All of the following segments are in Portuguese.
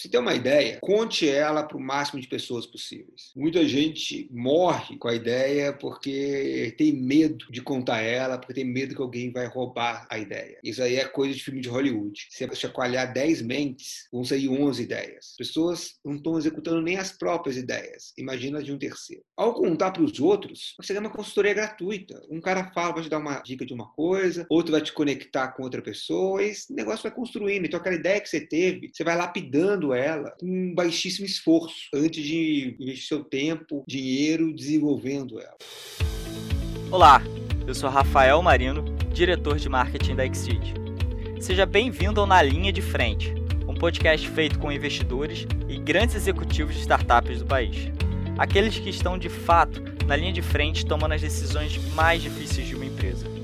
Se tem uma ideia, conte ela para o máximo de pessoas possíveis. Muita gente morre com a ideia porque tem medo de contar ela, porque tem medo que alguém vai roubar a ideia. Isso aí é coisa de filme de Hollywood. Se você chacoalhar 10 mentes, vão sair 11 ideias. Pessoas não estão executando nem as próprias ideias. Imagina de um terceiro. Ao contar para os outros, você ganha uma consultoria gratuita. Um cara fala, vai te dar uma dica de uma coisa, outro vai te conectar com outra pessoa, e esse negócio vai construindo. Então, aquela ideia que você teve, você vai lapidando ela com baixíssimo esforço antes de investir seu tempo, dinheiro desenvolvendo ela. Olá, eu sou Rafael Marino, diretor de marketing da Exceed. Seja bem-vindo ao Na Linha de Frente, um podcast feito com investidores e grandes executivos de startups do país. Aqueles que estão de fato na linha de frente tomando as decisões mais difíceis de uma empresa.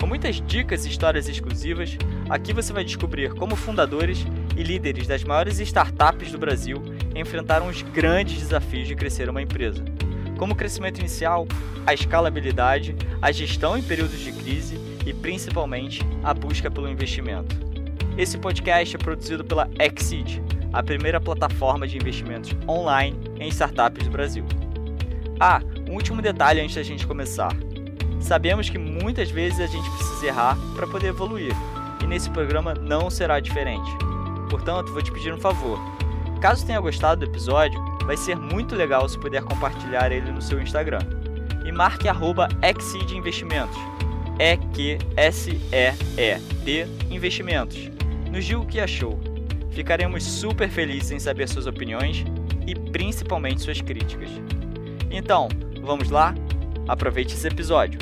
Com muitas dicas e histórias exclusivas, aqui você vai descobrir como fundadores e líderes das maiores startups do Brasil enfrentaram os grandes desafios de crescer uma empresa, como o crescimento inicial, a escalabilidade, a gestão em períodos de crise e principalmente a busca pelo investimento. Esse podcast é produzido pela Exceed, a primeira plataforma de investimentos online em startups do Brasil. Ah, um último detalhe antes da gente começar. Sabemos que muitas vezes a gente precisa errar para poder evoluir, e nesse programa não será diferente. Portanto, vou te pedir um favor. Caso tenha gostado do episódio, vai ser muito legal se puder compartilhar ele no seu Instagram. E marque arroba Investimentos. E-Q-S-E-E-T Investimentos. Nos diga o que achou. Ficaremos super felizes em saber suas opiniões e principalmente suas críticas. Então, vamos lá? Aproveite esse episódio.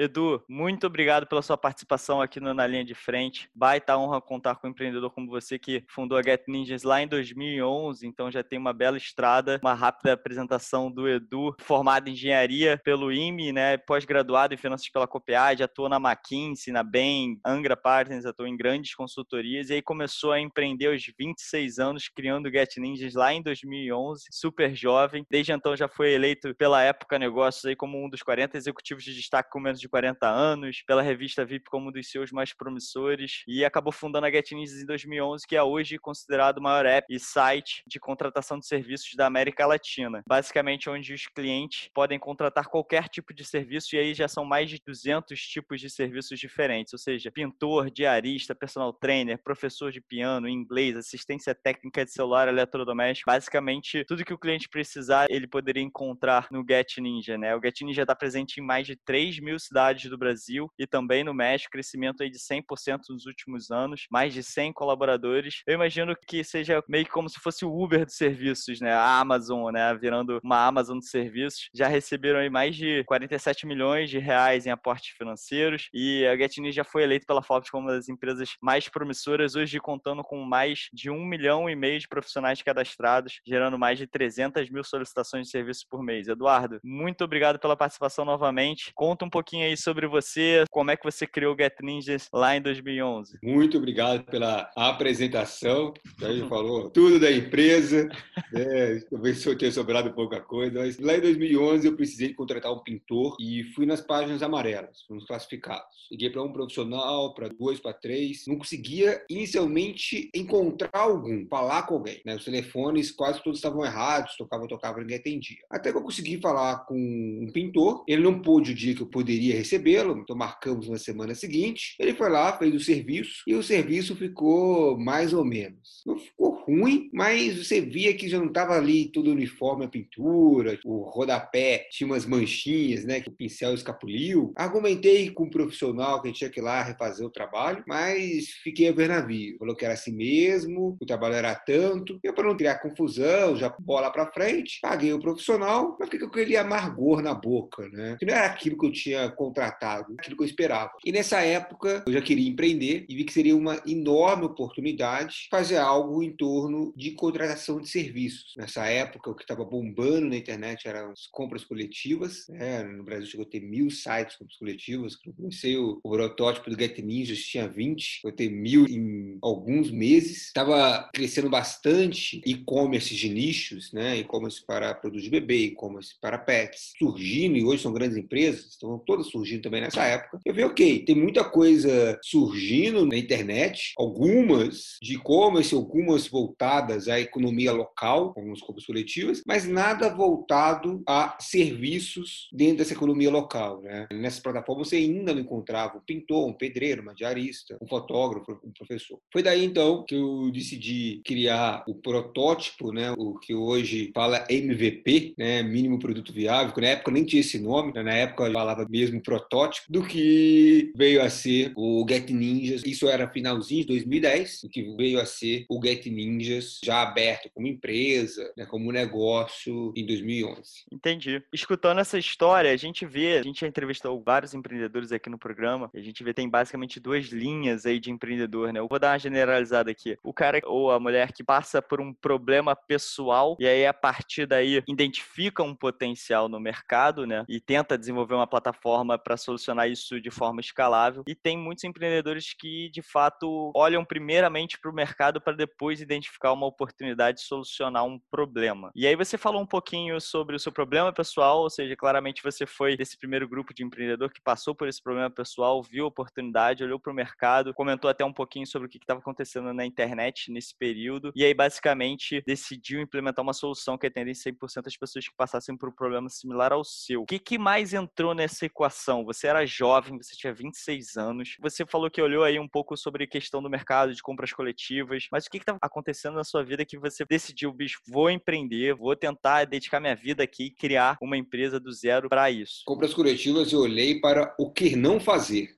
Edu, muito obrigado pela sua participação aqui no Na Linha de Frente. Baita honra contar com um empreendedor como você que fundou a Get Ninjas lá em 2011, então já tem uma bela estrada. Uma rápida apresentação do Edu, formado em engenharia pelo IME, né, pós-graduado em finanças pela Copiade, atuou na McKinsey, na Bain, Angra Partners, atuou em grandes consultorias e aí começou a empreender aos 26 anos, criando o Get Ninjas lá em 2011, super jovem. Desde então já foi eleito pela Época Negócios aí como um dos 40 executivos de destaque com menos de 40 anos, pela revista VIP como um dos seus mais promissores e acabou fundando a Get Ninjas em 2011, que é hoje considerado o maior app e site de contratação de serviços da América Latina. Basicamente onde os clientes podem contratar qualquer tipo de serviço e aí já são mais de 200 tipos de serviços diferentes, ou seja, pintor, diarista, personal trainer, professor de piano, inglês, assistência técnica de celular, eletrodoméstico, basicamente tudo que o cliente precisar, ele poderia encontrar no Get Ninja, né? O Get Ninja está presente em mais de 3 mil cidades cidades do Brasil e também no México, crescimento aí de 100% nos últimos anos, mais de 100 colaboradores. Eu imagino que seja meio que como se fosse o Uber dos serviços, né? A Amazon, né? Virando uma Amazon de serviços. Já receberam aí mais de 47 milhões de reais em aportes financeiros e a GetNews já foi eleita pela Forbes como uma das empresas mais promissoras, hoje contando com mais de um milhão e meio de profissionais cadastrados, gerando mais de 300 mil solicitações de serviços por mês. Eduardo, muito obrigado pela participação novamente. Conta um pouquinho aí aí sobre você, como é que você criou o Get Ninjas lá em 2011. Muito obrigado pela apresentação. A gente falou tudo da empresa, né? talvez eu tenha sobrado pouca coisa, mas lá em 2011 eu precisei contratar um pintor e fui nas páginas amarelas, fomos classificados. Liguei para um profissional, para dois, para três, não conseguia inicialmente encontrar algum, falar com alguém. Né? Os telefones quase todos estavam errados, tocava, tocava, ninguém atendia. Até que eu consegui falar com um pintor, ele não pôde o dia que eu poderia recebê-lo, então marcamos na semana seguinte. Ele foi lá, fez o serviço e o serviço ficou mais ou menos. Não ficou ruim, mas você via que já não estava ali tudo uniforme a pintura, o rodapé tinha umas manchinhas, né, que o pincel escapuliu. Argumentei com um profissional que a gente tinha que ir lá refazer o trabalho, mas fiquei a ver navio. Falou que era assim mesmo, o trabalho era tanto. Eu, para não criar confusão, já bola para frente, paguei o profissional, mas fiquei com aquele amargor na boca, né? Que não era aquilo que eu tinha contratado, aquilo que eu esperava. E nessa época eu já queria empreender e vi que seria uma enorme oportunidade fazer algo em torno de contratação de serviços. Nessa época o que estava bombando na internet eram as compras coletivas. Né? No Brasil chegou a ter mil sites de compras coletivas. Quando comecei o, o protótipo do Get Ninjas tinha 20, eu ter mil em alguns meses. Estava crescendo bastante e-commerce de nichos, né? e-commerce para produtos de bebê, e-commerce para pets, surgindo e hoje são grandes empresas, estão todas surgindo também nessa época. Eu vi, ok, tem muita coisa surgindo na internet, algumas de e-commerce, algumas voltadas à economia local, algumas compras coletivas, mas nada voltado a serviços dentro dessa economia local. Né? Nessas plataformas você ainda não encontrava um pintor, um pedreiro, uma diarista, um fotógrafo, um professor. Foi daí então que eu decidi criar o protótipo, né, o que hoje fala MVP, né, mínimo produto viável, que na época nem tinha esse nome, né, na época falava mesmo protótipo, do que veio a ser o Get Ninjas. Isso era finalzinho de 2010, o que veio a ser o Get Ninjas já aberto como empresa, né, como negócio em 2011. Entendi. Escutando essa história, a gente vê, a gente já entrevistou vários empreendedores aqui no programa, a gente vê tem basicamente duas linhas aí de empreendedor, né? Eu vou dar uma generalizada aqui. O cara ou a mulher que passa por um problema pessoal e aí a partir daí identifica um potencial no mercado, né? E tenta desenvolver uma plataforma para solucionar isso de forma escalável. E tem muitos empreendedores que de fato olham primeiramente para o mercado para depois identificar uma oportunidade de solucionar um problema. E aí você falou um pouquinho sobre o seu problema pessoal, ou seja, claramente você foi desse primeiro grupo de empreendedor que passou por esse problema pessoal, viu a oportunidade, olhou para o mercado, comentou até um pouquinho sobre o que estava acontecendo na internet nesse período, e aí basicamente decidiu implementar uma solução que atendesse 100% das pessoas que passassem por um problema similar ao seu. O que, que mais entrou nessa equação? Você era jovem, você tinha 26 anos, você falou que olhou aí um pouco sobre a questão do mercado de compras coletivas, mas o que estava acontecendo na sua vida que você decidiu, bicho, vou empreender, vou tentar dedicar minha vida aqui e criar uma empresa do zero para isso? Compras coletivas eu olhei para o que não fazer.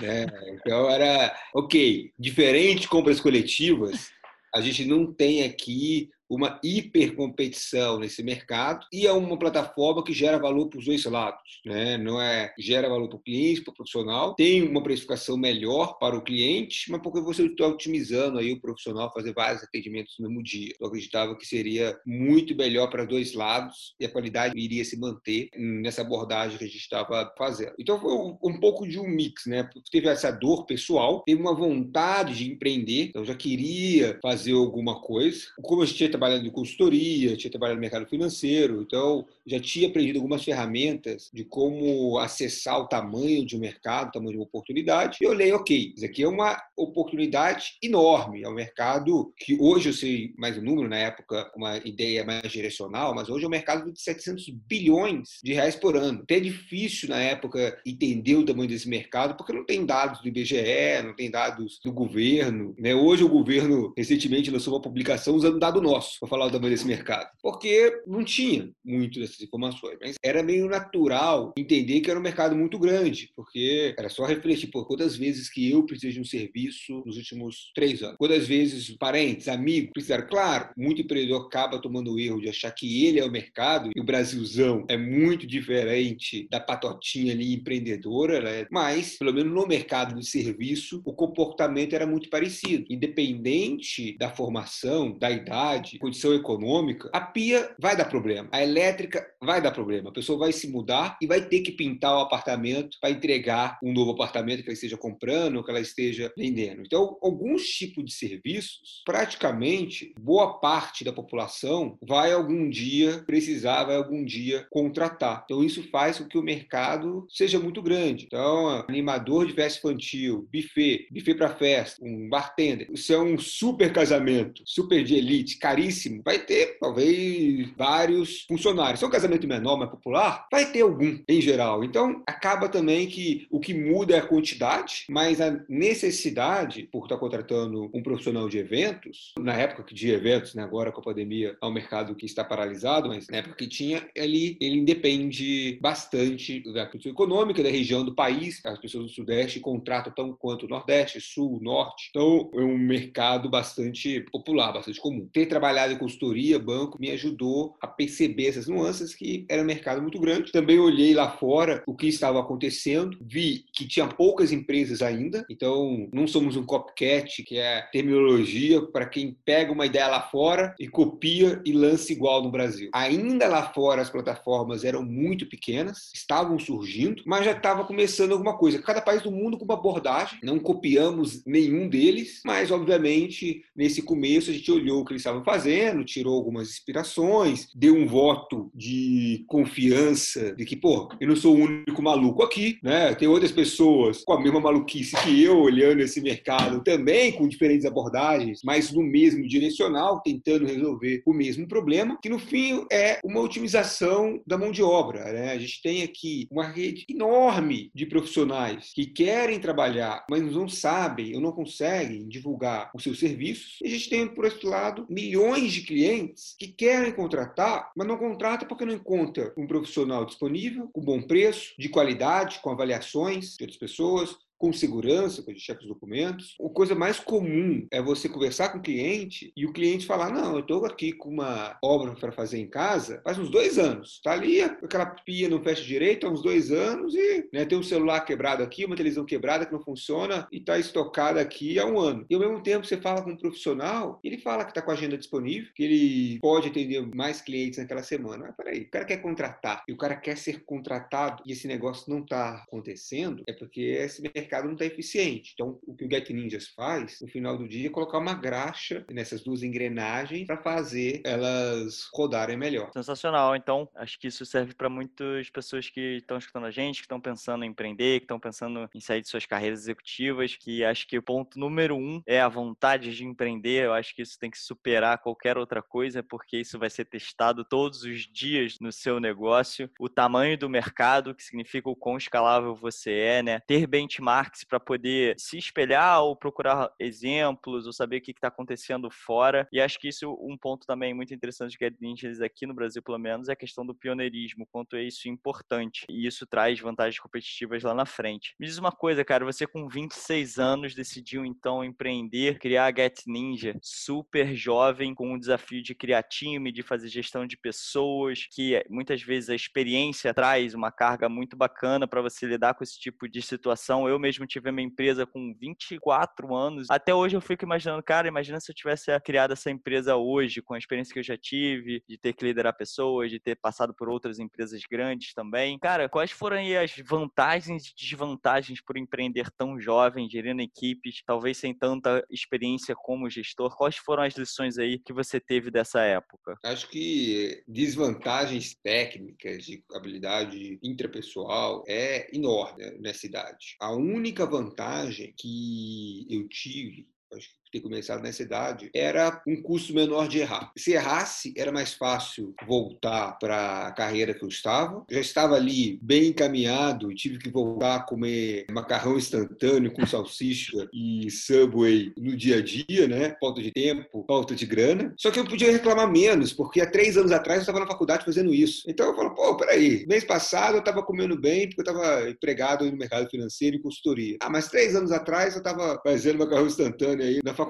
Né? Então era, ok, diferente compras coletivas, a gente não tem aqui uma hipercompetição nesse mercado e é uma plataforma que gera valor para os dois lados, né? Não é gera valor para o cliente, para o profissional, tem uma precificação melhor para o cliente, mas porque você está otimizando aí o profissional fazer vários atendimentos no mesmo dia. Eu acreditava que seria muito melhor para dois lados e a qualidade iria se manter nessa abordagem que a gente estava fazendo. Então foi um pouco de um mix, né? Teve essa dor pessoal, teve uma vontade de empreender, então já queria fazer alguma coisa. Como a gente tinha trabalhando em consultoria, tinha trabalhado no mercado financeiro, então já tinha aprendido algumas ferramentas de como acessar o tamanho de um mercado, o tamanho de uma oportunidade. E eu olhei, ok, isso aqui é uma oportunidade enorme, é um mercado que hoje eu sei mais o número, na época uma ideia mais direcional, mas hoje é um mercado de 700 bilhões de reais por ano. Até é difícil na época entender o tamanho desse mercado, porque não tem dados do IBGE, não tem dados do governo. Né? Hoje o governo recentemente lançou uma publicação usando dado nosso para falar o tamanho desse mercado, porque não tinha muito dessas informações. Mas era meio natural entender que era um mercado muito grande, porque era só refletir por quantas vezes que eu precisei de um serviço nos últimos três anos. Quantas vezes parentes, amigos precisaram. Claro, muito empreendedor acaba tomando o erro de achar que ele é o mercado e o Brasilzão é muito diferente da patotinha ali empreendedora, né? mas, pelo menos no mercado de serviço, o comportamento era muito parecido. Independente da formação, da idade, condição econômica, a pia vai dar problema, a elétrica vai dar problema. A pessoa vai se mudar e vai ter que pintar o apartamento para entregar um novo apartamento que ela esteja comprando ou que ela esteja vendendo. Então, alguns tipos de serviços, praticamente boa parte da população vai algum dia precisar, vai algum dia contratar. Então, isso faz com que o mercado seja muito grande. Então, animador de festa infantil, buffet, buffet para festa, um bartender. Isso é um super casamento, super de elite, caríssimo vai ter talvez vários funcionários. Se é um casamento menor, mais popular, vai ter algum em geral. Então, acaba também que o que muda é a quantidade, mas a necessidade, por estar contratando um profissional de eventos, na época de eventos, né, agora com a pandemia, é um mercado que está paralisado, mas na época que tinha, ele, ele independe bastante da condição econômica da região do país. As pessoas do Sudeste contratam tão quanto o Nordeste, Sul, Norte. Então, é um mercado bastante popular, bastante comum. Ter trabalhado trabalhado em consultoria, banco, me ajudou a perceber essas nuances que era um mercado muito grande. Também olhei lá fora o que estava acontecendo, vi que tinha poucas empresas ainda, então não somos um copycat, que é terminologia para quem pega uma ideia lá fora e copia e lança igual no Brasil. Ainda lá fora as plataformas eram muito pequenas, estavam surgindo, mas já estava começando alguma coisa. Cada país do mundo com uma abordagem, não copiamos nenhum deles, mas obviamente nesse começo a gente olhou o que eles estavam fazendo fazendo, tirou algumas inspirações, deu um voto de confiança de que, pô, eu não sou o único maluco aqui, né? Tem outras pessoas com a mesma maluquice que eu olhando esse mercado também com diferentes abordagens, mas no mesmo direcional, tentando resolver o mesmo problema, que no fim é uma otimização da mão de obra, né? A gente tem aqui uma rede enorme de profissionais que querem trabalhar, mas não sabem ou não conseguem divulgar os seus serviços. E a gente tem, por outro lado, milhões de clientes que querem contratar, mas não contratam porque não encontra um profissional disponível, com bom preço, de qualidade, com avaliações de outras pessoas, com segurança, quando a gente checa os documentos. A coisa mais comum é você conversar com o cliente e o cliente falar: Não, eu estou aqui com uma obra para fazer em casa faz uns dois anos. Está ali, aquela pia não fecha direito há uns dois anos e né, tem um celular quebrado aqui, uma televisão quebrada que não funciona e está estocada aqui há um ano. E ao mesmo tempo você fala com um profissional ele fala que está com a agenda disponível, que ele pode atender mais clientes naquela semana. Mas peraí, o cara quer contratar e o cara quer ser contratado e esse negócio não está acontecendo, é porque esse mercado mercado não está eficiente. Então, o que o Get Ninjas faz, no final do dia, é colocar uma graxa nessas duas engrenagens para fazer elas rodarem melhor. Sensacional. Então, acho que isso serve para muitas pessoas que estão escutando a gente, que estão pensando em empreender, que estão pensando em sair de suas carreiras executivas, que acho que o ponto número um é a vontade de empreender. Eu acho que isso tem que superar qualquer outra coisa, porque isso vai ser testado todos os dias no seu negócio. O tamanho do mercado, que significa o quão escalável você é, né? Ter benchmark benchmarks para poder se espelhar ou procurar exemplos ou saber o que está acontecendo fora. E acho que isso um ponto também muito interessante que a Ninjas aqui no Brasil, pelo menos, é a questão do pioneirismo, quanto é isso importante. E isso traz vantagens competitivas lá na frente. Me diz uma coisa, cara, você com 26 anos decidiu então empreender, criar a Get Ninja, super jovem, com um desafio de criar time, de fazer gestão de pessoas, que muitas vezes a experiência traz uma carga muito bacana para você lidar com esse tipo de situação. Eu mesmo tive a minha empresa com 24 anos. Até hoje eu fico imaginando, cara, imagina se eu tivesse criado essa empresa hoje, com a experiência que eu já tive, de ter que liderar pessoas, de ter passado por outras empresas grandes também. Cara, quais foram aí as vantagens e desvantagens por empreender tão jovem, gerindo equipes, talvez sem tanta experiência como gestor? Quais foram as lições aí que você teve dessa época? Acho que desvantagens técnicas de habilidade intrapessoal é enorme né, nessa idade. A única única vantagem que eu tive, acho que ter começado nessa idade, era um custo menor de errar. Se errasse, era mais fácil voltar para a carreira que eu estava. já estava ali bem encaminhado tive que voltar a comer macarrão instantâneo com salsicha e Subway no dia a dia, né? Falta de tempo, falta de grana. Só que eu podia reclamar menos, porque há três anos atrás eu estava na faculdade fazendo isso. Então eu falo, pô, peraí, mês passado eu estava comendo bem porque eu estava empregado no mercado financeiro e consultoria. Ah, mas três anos atrás eu estava fazendo macarrão instantâneo aí na faculdade.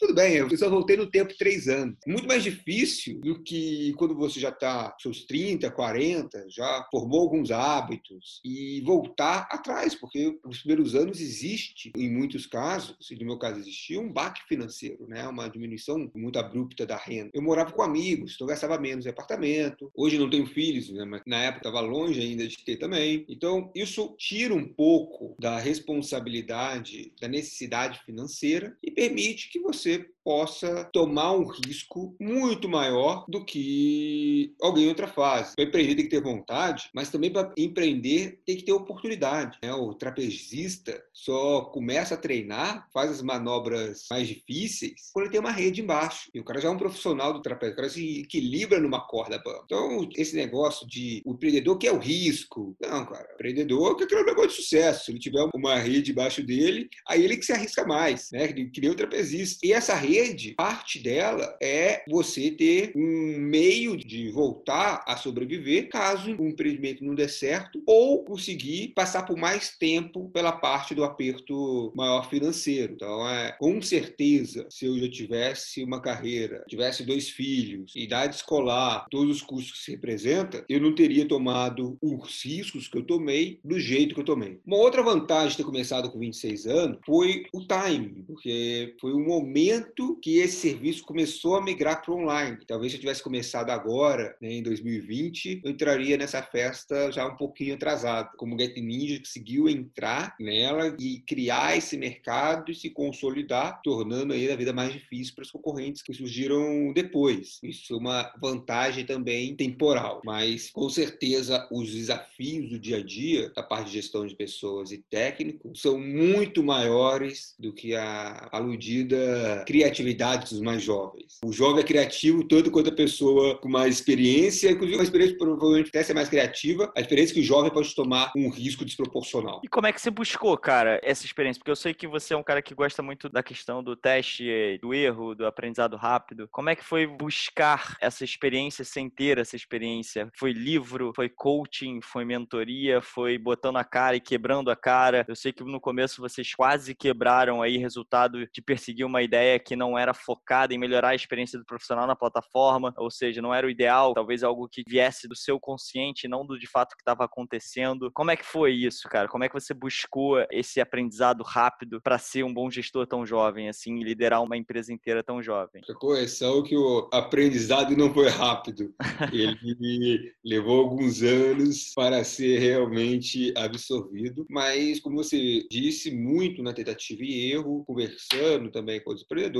Tudo bem, eu só voltei no tempo três anos. Muito mais difícil do que quando você já está seus 30, 40, já formou alguns hábitos e voltar atrás, porque nos primeiros anos existe, em muitos casos, e no meu caso existia, um baque financeiro, né? uma diminuição muito abrupta da renda. Eu morava com amigos, então gastava menos em apartamento. Hoje não tenho filhos, né? mas na época estava longe ainda de ter também. Então, isso tira um pouco da responsabilidade, da necessidade financeira e permite permite que você possa tomar um risco muito maior do que alguém em outra fase. Para empreender tem que ter vontade, mas também para empreender tem que ter oportunidade. Né? O trapezista só começa a treinar, faz as manobras mais difíceis quando ele tem uma rede embaixo. E o cara já é um profissional do trapézio, o cara se equilibra numa corda bamba. Então, esse negócio de o empreendedor que é o risco. Não, cara, o empreendedor que é um negócio de sucesso. Se ele tiver uma rede embaixo dele, aí ele que se arrisca mais, né? Que nem o trapezista. E essa rede rede, parte dela é você ter um meio de voltar a sobreviver caso o empreendimento não dê certo ou conseguir passar por mais tempo pela parte do aperto maior financeiro. Então, é, com certeza, se eu já tivesse uma carreira, tivesse dois filhos, idade escolar, todos os custos que se representa, eu não teria tomado os riscos que eu tomei do jeito que eu tomei. Uma outra vantagem de ter começado com 26 anos foi o timing, porque foi um momento isso que esse serviço começou a migrar para o online. Talvez se eu tivesse começado agora, né, em 2020, eu entraria nessa festa já um pouquinho atrasado. Como o Get Ninja conseguiu entrar nela e criar esse mercado e se consolidar, tornando aí a vida mais difícil para os concorrentes que surgiram depois. Isso é uma vantagem também temporal, mas com certeza os desafios do dia a dia, da parte de gestão de pessoas e técnico, são muito maiores do que a aludida criatividade dos mais jovens. O jovem é criativo tanto quanto a pessoa com mais experiência, inclusive uma experiência provavelmente até ser mais criativa, a é que o jovem pode tomar um risco desproporcional. E como é que você buscou, cara, essa experiência? Porque eu sei que você é um cara que gosta muito da questão do teste, do erro, do aprendizado rápido. Como é que foi buscar essa experiência sem ter essa experiência? Foi livro, foi coaching, foi mentoria, foi botando a cara e quebrando a cara? Eu sei que no começo vocês quase quebraram aí resultado de perseguir uma ideia que não era focada em melhorar a experiência do profissional na plataforma, ou seja, não era o ideal, talvez algo que viesse do seu consciente, não do de fato que estava acontecendo. Como é que foi isso, cara? Como é que você buscou esse aprendizado rápido para ser um bom gestor tão jovem assim e liderar uma empresa inteira tão jovem? A correção é que o aprendizado não foi rápido. Ele levou alguns anos para ser realmente absorvido, mas como você disse, muito na tentativa e erro, conversando também com os empreendedores,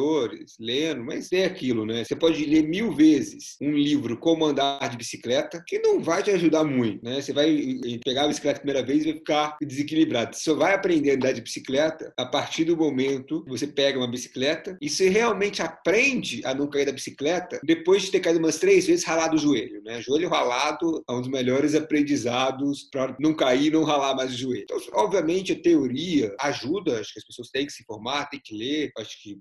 lendo, mas é aquilo, né? Você pode ler mil vezes um livro Como Andar de Bicicleta, que não vai te ajudar muito, né? Você vai pegar a bicicleta a primeira vez e vai ficar desequilibrado. Você só vai aprender a andar de bicicleta a partir do momento que você pega uma bicicleta e você realmente aprende a não cair da bicicleta depois de ter caído umas três vezes ralado o joelho, né? Joelho ralado é um dos melhores aprendizados para não cair e não ralar mais o joelho. Então, obviamente, a teoria ajuda, acho que as pessoas têm que se informar, têm que ler, acho que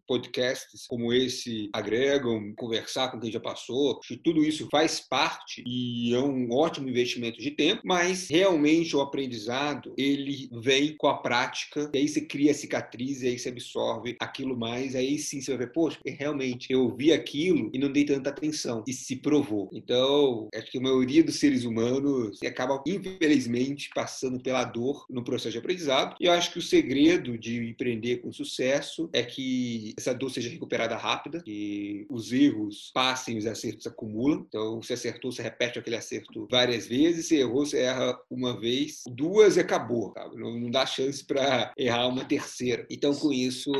podcasts como esse agregam, conversar com quem já passou, que tudo isso faz parte e é um ótimo investimento de tempo, mas realmente o aprendizado, ele vem com a prática, e aí você cria cicatriz, e aí você absorve aquilo mais, aí sim você vai ver, poxa, realmente eu vi aquilo e não dei tanta atenção, e se provou. Então, acho que a maioria dos seres humanos acaba, infelizmente, passando pela dor no processo de aprendizado, e eu acho que o segredo de empreender com sucesso é que essa dor seja recuperada rápida, que os erros passem, os acertos acumulam. Então, se acertou, você repete aquele acerto várias vezes, se errou, você erra uma vez, duas e acabou. Sabe? Não, não dá chance para errar uma terceira. Então, com isso,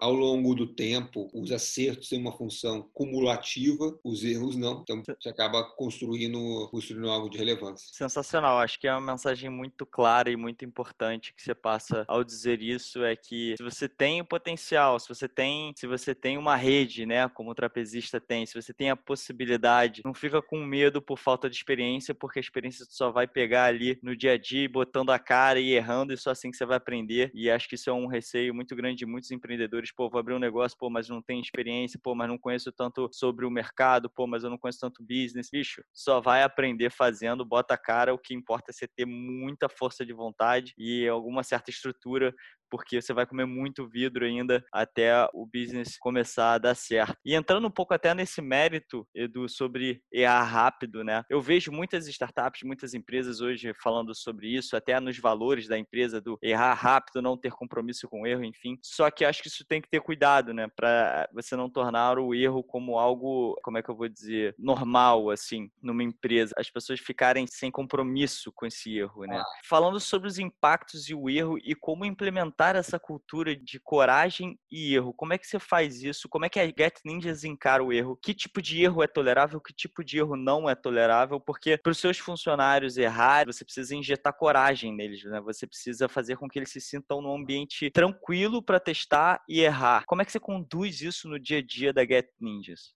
ao longo do tempo, os acertos têm uma função cumulativa, os erros não. Então, você acaba construindo, construindo algo de relevância. Sensacional. Acho que é uma mensagem muito clara e muito importante que você passa ao dizer isso é que se você tem o potencial, se você tem, se você tem uma rede, né, como o trapezista tem, se você tem a possibilidade, não fica com medo por falta de experiência, porque a experiência só vai pegar ali no dia a dia, botando a cara e errando, e só assim que você vai aprender. E acho que isso é um receio muito grande de muitos empreendedores. Pô, vou abrir um negócio, pô, mas não tenho experiência, pô, mas não conheço tanto sobre o mercado, pô, mas eu não conheço tanto business. Bicho, só vai aprender fazendo, bota a cara. O que importa é você ter muita força de vontade e alguma certa estrutura porque você vai comer muito vidro ainda até o business começar a dar certo. E entrando um pouco até nesse mérito, Edu, sobre errar rápido, né? Eu vejo muitas startups, muitas empresas hoje falando sobre isso, até nos valores da empresa, do errar rápido, não ter compromisso com o erro, enfim. Só que acho que isso tem que ter cuidado, né? Para você não tornar o erro como algo, como é que eu vou dizer, normal, assim, numa empresa. As pessoas ficarem sem compromisso com esse erro, né? Falando sobre os impactos e o erro e como implementar essa cultura de coragem e erro? Como é que você faz isso? Como é que a Get Ninjas encara o erro? Que tipo de erro é tolerável? Que tipo de erro não é tolerável? Porque para os seus funcionários errarem, você precisa injetar coragem neles, né? Você precisa fazer com que eles se sintam num ambiente tranquilo para testar e errar. Como é que você conduz isso no dia a dia da Get Ninjas?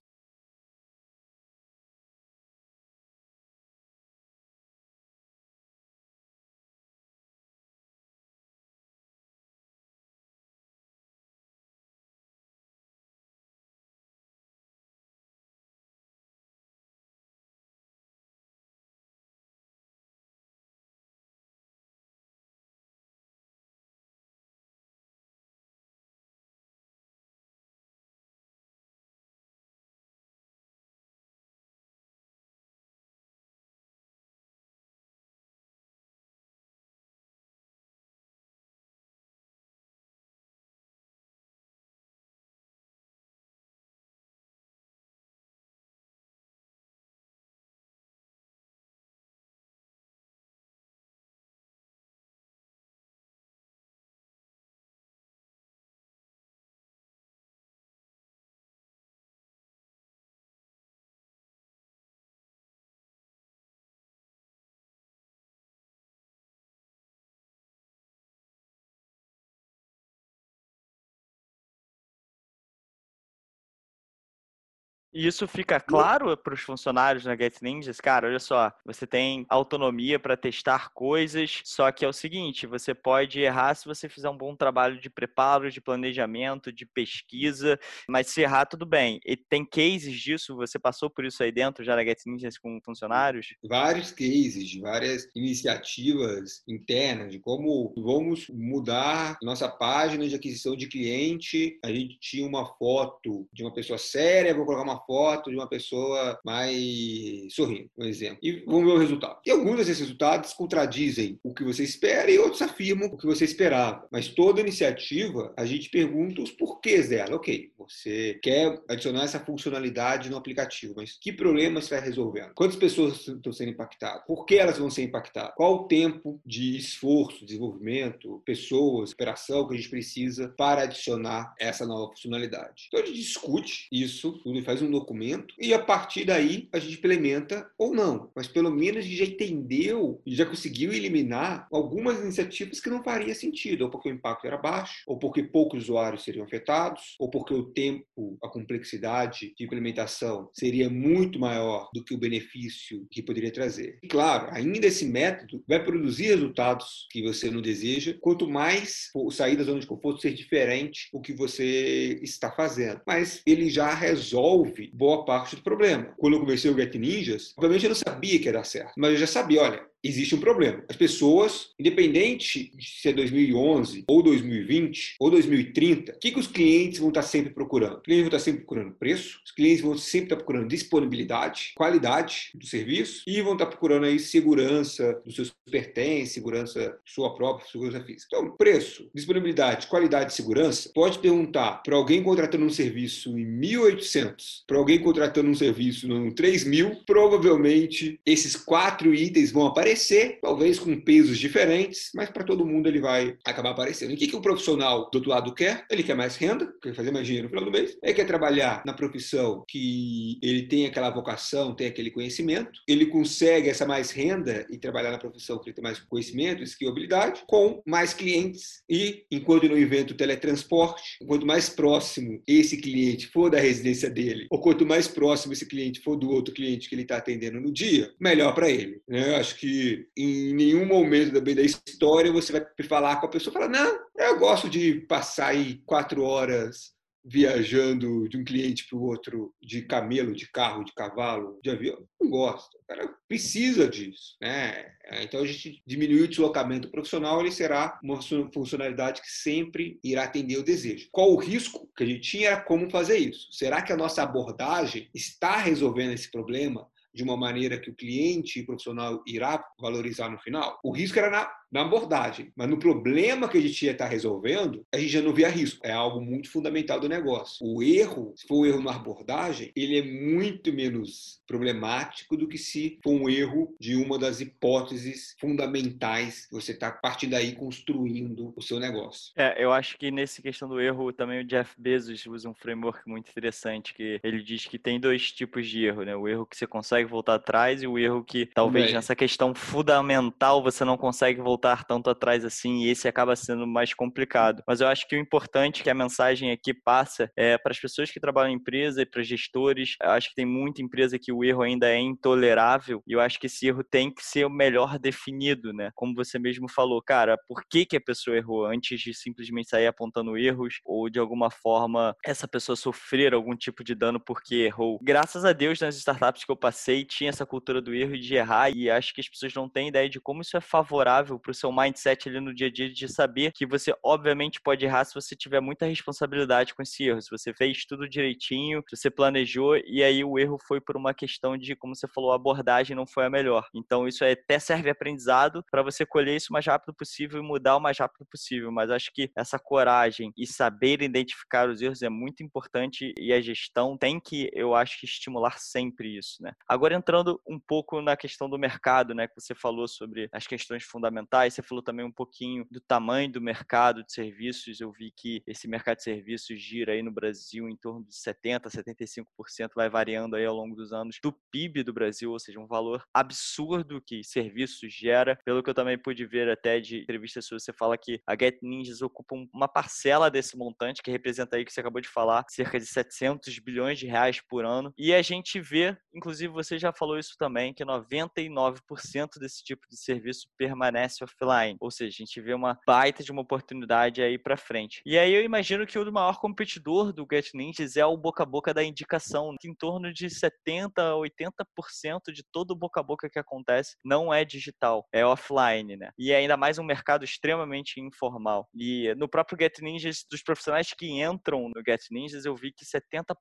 E isso fica claro para os funcionários na Get Ninjas? Cara, olha só, você tem autonomia para testar coisas, só que é o seguinte, você pode errar se você fizer um bom trabalho de preparo, de planejamento, de pesquisa, mas se errar, tudo bem. E tem cases disso? Você passou por isso aí dentro já na Get Ninjas com funcionários? Vários cases, de várias iniciativas internas, de como vamos mudar nossa página de aquisição de cliente. A gente tinha uma foto de uma pessoa séria, vou colocar uma foto de uma pessoa mais sorrindo, por exemplo. E vamos ver o resultado. E alguns desses resultados contradizem o que você espera e outros afirmam o que você esperava. Mas toda iniciativa, a gente pergunta os porquês dela. Ok, você quer adicionar essa funcionalidade no aplicativo, mas que problema você está resolvendo? Quantas pessoas estão sendo impactadas? Por que elas vão ser impactadas? Qual o tempo de esforço, desenvolvimento, pessoas, operação que a gente precisa para adicionar essa nova funcionalidade? Então a gente discute isso, tudo faz um um documento e a partir daí a gente implementa ou não. Mas pelo menos a gente já entendeu e já conseguiu eliminar algumas iniciativas que não faria sentido, ou porque o impacto era baixo, ou porque poucos usuários seriam afetados, ou porque o tempo, a complexidade de implementação seria muito maior do que o benefício que poderia trazer. E claro, ainda esse método vai produzir resultados que você não deseja, quanto mais sair da zona de conforto ser diferente o que você está fazendo. Mas ele já resolve boa parte do problema. Quando eu comecei o Get Ninjas, obviamente eu não sabia que ia dar certo, mas eu já sabia, olha, existe um problema. As pessoas, independente se é 2011 ou 2020 ou 2030, o que, que os clientes vão estar sempre procurando? Os clientes vão estar sempre procurando preço, os clientes vão sempre estar procurando disponibilidade, qualidade do serviço e vão estar procurando aí segurança dos seus pertences, segurança sua própria, segurança física. Então, preço, disponibilidade, qualidade e segurança, pode perguntar para alguém contratando um serviço em 1.800, para alguém contratando um serviço em 3.000, provavelmente esses quatro itens vão aparecer aparecer, talvez com pesos diferentes, mas para todo mundo ele vai acabar aparecendo. E o que, que o profissional do outro lado quer? Ele quer mais renda, quer fazer mais dinheiro no final do mês, ele quer trabalhar na profissão que ele tem aquela vocação, tem aquele conhecimento, ele consegue essa mais renda e trabalhar na profissão que ele tem mais conhecimento, skill, habilidade, com mais clientes e, enquanto no evento teletransporte, quanto mais próximo esse cliente for da residência dele, ou quanto mais próximo esse cliente for do outro cliente que ele está atendendo no dia, melhor para ele. Né? Eu acho que em nenhum momento da, da história você vai falar com a pessoa e falar, não, eu gosto de passar aí quatro horas viajando de um cliente para o outro de camelo, de carro, de cavalo, de avião. Não gosta. O cara precisa disso. Né? Então a gente diminuir o deslocamento profissional, ele será uma funcionalidade que sempre irá atender o desejo. Qual o risco que a gente tinha era como fazer isso? Será que a nossa abordagem está resolvendo esse problema? De uma maneira que o cliente profissional irá valorizar no final? O risco era na na abordagem. Mas no problema que a gente ia estar resolvendo, a gente já não via risco. É algo muito fundamental do negócio. O erro, se for um erro na abordagem, ele é muito menos problemático do que se for um erro de uma das hipóteses fundamentais que você está partindo daí construindo o seu negócio. É, eu acho que nessa questão do erro, também o Jeff Bezos usa um framework muito interessante, que ele diz que tem dois tipos de erro, né? O erro que você consegue voltar atrás e o erro que talvez nessa questão fundamental você não consegue voltar voltar tanto atrás assim, e esse acaba sendo mais complicado. Mas eu acho que o importante que a mensagem aqui passa é para as pessoas que trabalham em empresa e para gestores. Eu acho que tem muita empresa que o erro ainda é intolerável, e eu acho que esse erro tem que ser melhor definido, né? Como você mesmo falou, cara, por que, que a pessoa errou antes de simplesmente sair apontando erros ou de alguma forma essa pessoa sofrer algum tipo de dano porque errou. Graças a Deus, nas startups que eu passei, tinha essa cultura do erro e de errar, e acho que as pessoas não têm ideia de como isso é favorável para o seu mindset ali no dia a dia de saber que você, obviamente, pode errar se você tiver muita responsabilidade com esse erro. Se você fez tudo direitinho, se você planejou e aí o erro foi por uma questão de, como você falou, a abordagem não foi a melhor. Então, isso é, até serve aprendizado para você colher isso o mais rápido possível e mudar o mais rápido possível. Mas acho que essa coragem e saber identificar os erros é muito importante e a gestão tem que, eu acho que, estimular sempre isso, né? Agora, entrando um pouco na questão do mercado, né, que você falou sobre as questões fundamentais e você falou também um pouquinho do tamanho do mercado de serviços. Eu vi que esse mercado de serviços gira aí no Brasil em torno de 70%, 75%, vai variando aí ao longo dos anos do PIB do Brasil, ou seja, um valor absurdo que serviços gera. Pelo que eu também pude ver até de entrevistas suas, você fala que a Get Ninjas ocupa uma parcela desse montante, que representa aí que você acabou de falar, cerca de 700 bilhões de reais por ano. E a gente vê, inclusive você já falou isso também, que 99% desse tipo de serviço permanece offline. Ou seja, a gente vê uma baita de uma oportunidade aí para frente. E aí eu imagino que o maior competidor do Get Ninjas é o boca a boca da indicação, que em torno de 70 a 80% de todo o boca a boca que acontece não é digital, é offline, né? E é ainda mais um mercado extremamente informal. E no próprio Get Ninjas, dos profissionais que entram no Get Ninjas, eu vi que 70%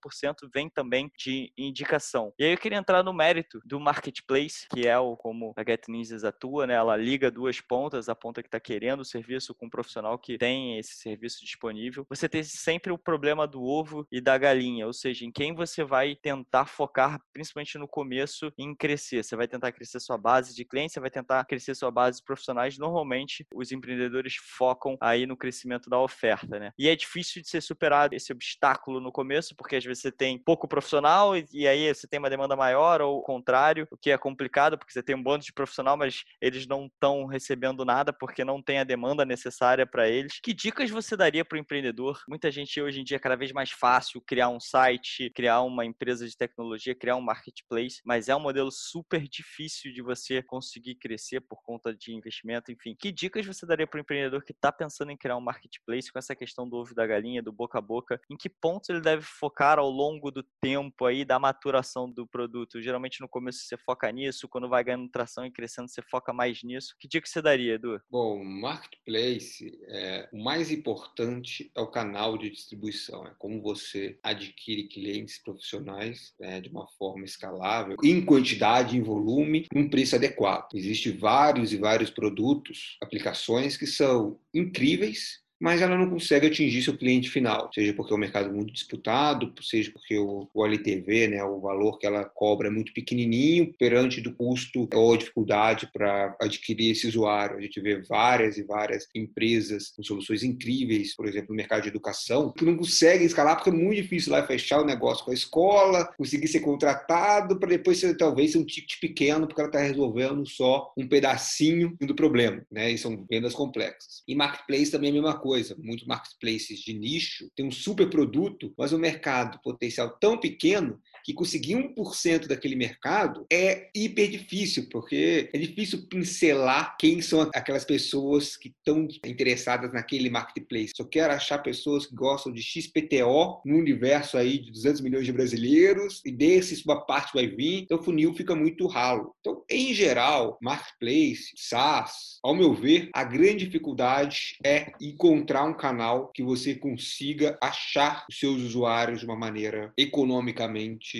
vem também de indicação. E aí eu queria entrar no mérito do marketplace, que é o como a Get Ninjas atua, né? Ela liga duas pontas, a ponta que está querendo o serviço com um profissional que tem esse serviço disponível. Você tem sempre o problema do ovo e da galinha, ou seja, em quem você vai tentar focar, principalmente no começo, em crescer. Você vai tentar crescer sua base de clientes, você vai tentar crescer sua base de profissionais. Normalmente, os empreendedores focam aí no crescimento da oferta, né? E é difícil de ser superado esse obstáculo no começo, porque às vezes você tem pouco profissional e aí você tem uma demanda maior, ou o contrário, o que é complicado, porque você tem um bando de profissional, mas eles não estão recebendo nada porque não tem a demanda necessária para eles. Que dicas você daria para o empreendedor? Muita gente hoje em dia é cada vez mais fácil criar um site, criar uma empresa de tecnologia, criar um marketplace, mas é um modelo super difícil de você conseguir crescer por conta de investimento, enfim. Que dicas você daria para o empreendedor que está pensando em criar um marketplace com essa questão do ovo da galinha, do boca a boca? Em que pontos ele deve focar ao longo do tempo aí da maturação do produto? Geralmente no começo você foca nisso, quando vai ganhando tração e crescendo você foca mais nisso. Que dica você daria, Edu? Bom, marketplace, é, o mais importante é o canal de distribuição, é como você adquire clientes profissionais né, de uma forma escalável, em quantidade, em volume, num preço adequado. Existem vários e vários produtos, aplicações que são incríveis mas ela não consegue atingir seu cliente final, seja porque o mercado é muito disputado, seja porque o, o LTV, né, o valor que ela cobra é muito pequenininho perante do custo ou dificuldade para adquirir esse usuário. A gente vê várias e várias empresas com soluções incríveis, por exemplo, no mercado de educação, que não conseguem escalar porque é muito difícil lá fechar o negócio com a escola, conseguir ser contratado para depois ser, talvez ser um ticket pequeno porque ela está resolvendo só um pedacinho do problema, né? E são vendas complexas. E marketplace também é a mesma coisa coisa. Muitos marketplaces de nicho têm um super produto, mas o mercado potencial tão pequeno que conseguir 1% daquele mercado é hiper difícil, porque é difícil pincelar quem são aquelas pessoas que estão interessadas naquele marketplace. Só quero achar pessoas que gostam de XPTO no universo aí de 200 milhões de brasileiros e desses uma parte vai vir, então o funil fica muito ralo. Então, em geral, marketplace, SaaS, ao meu ver, a grande dificuldade é encontrar um canal que você consiga achar os seus usuários de uma maneira economicamente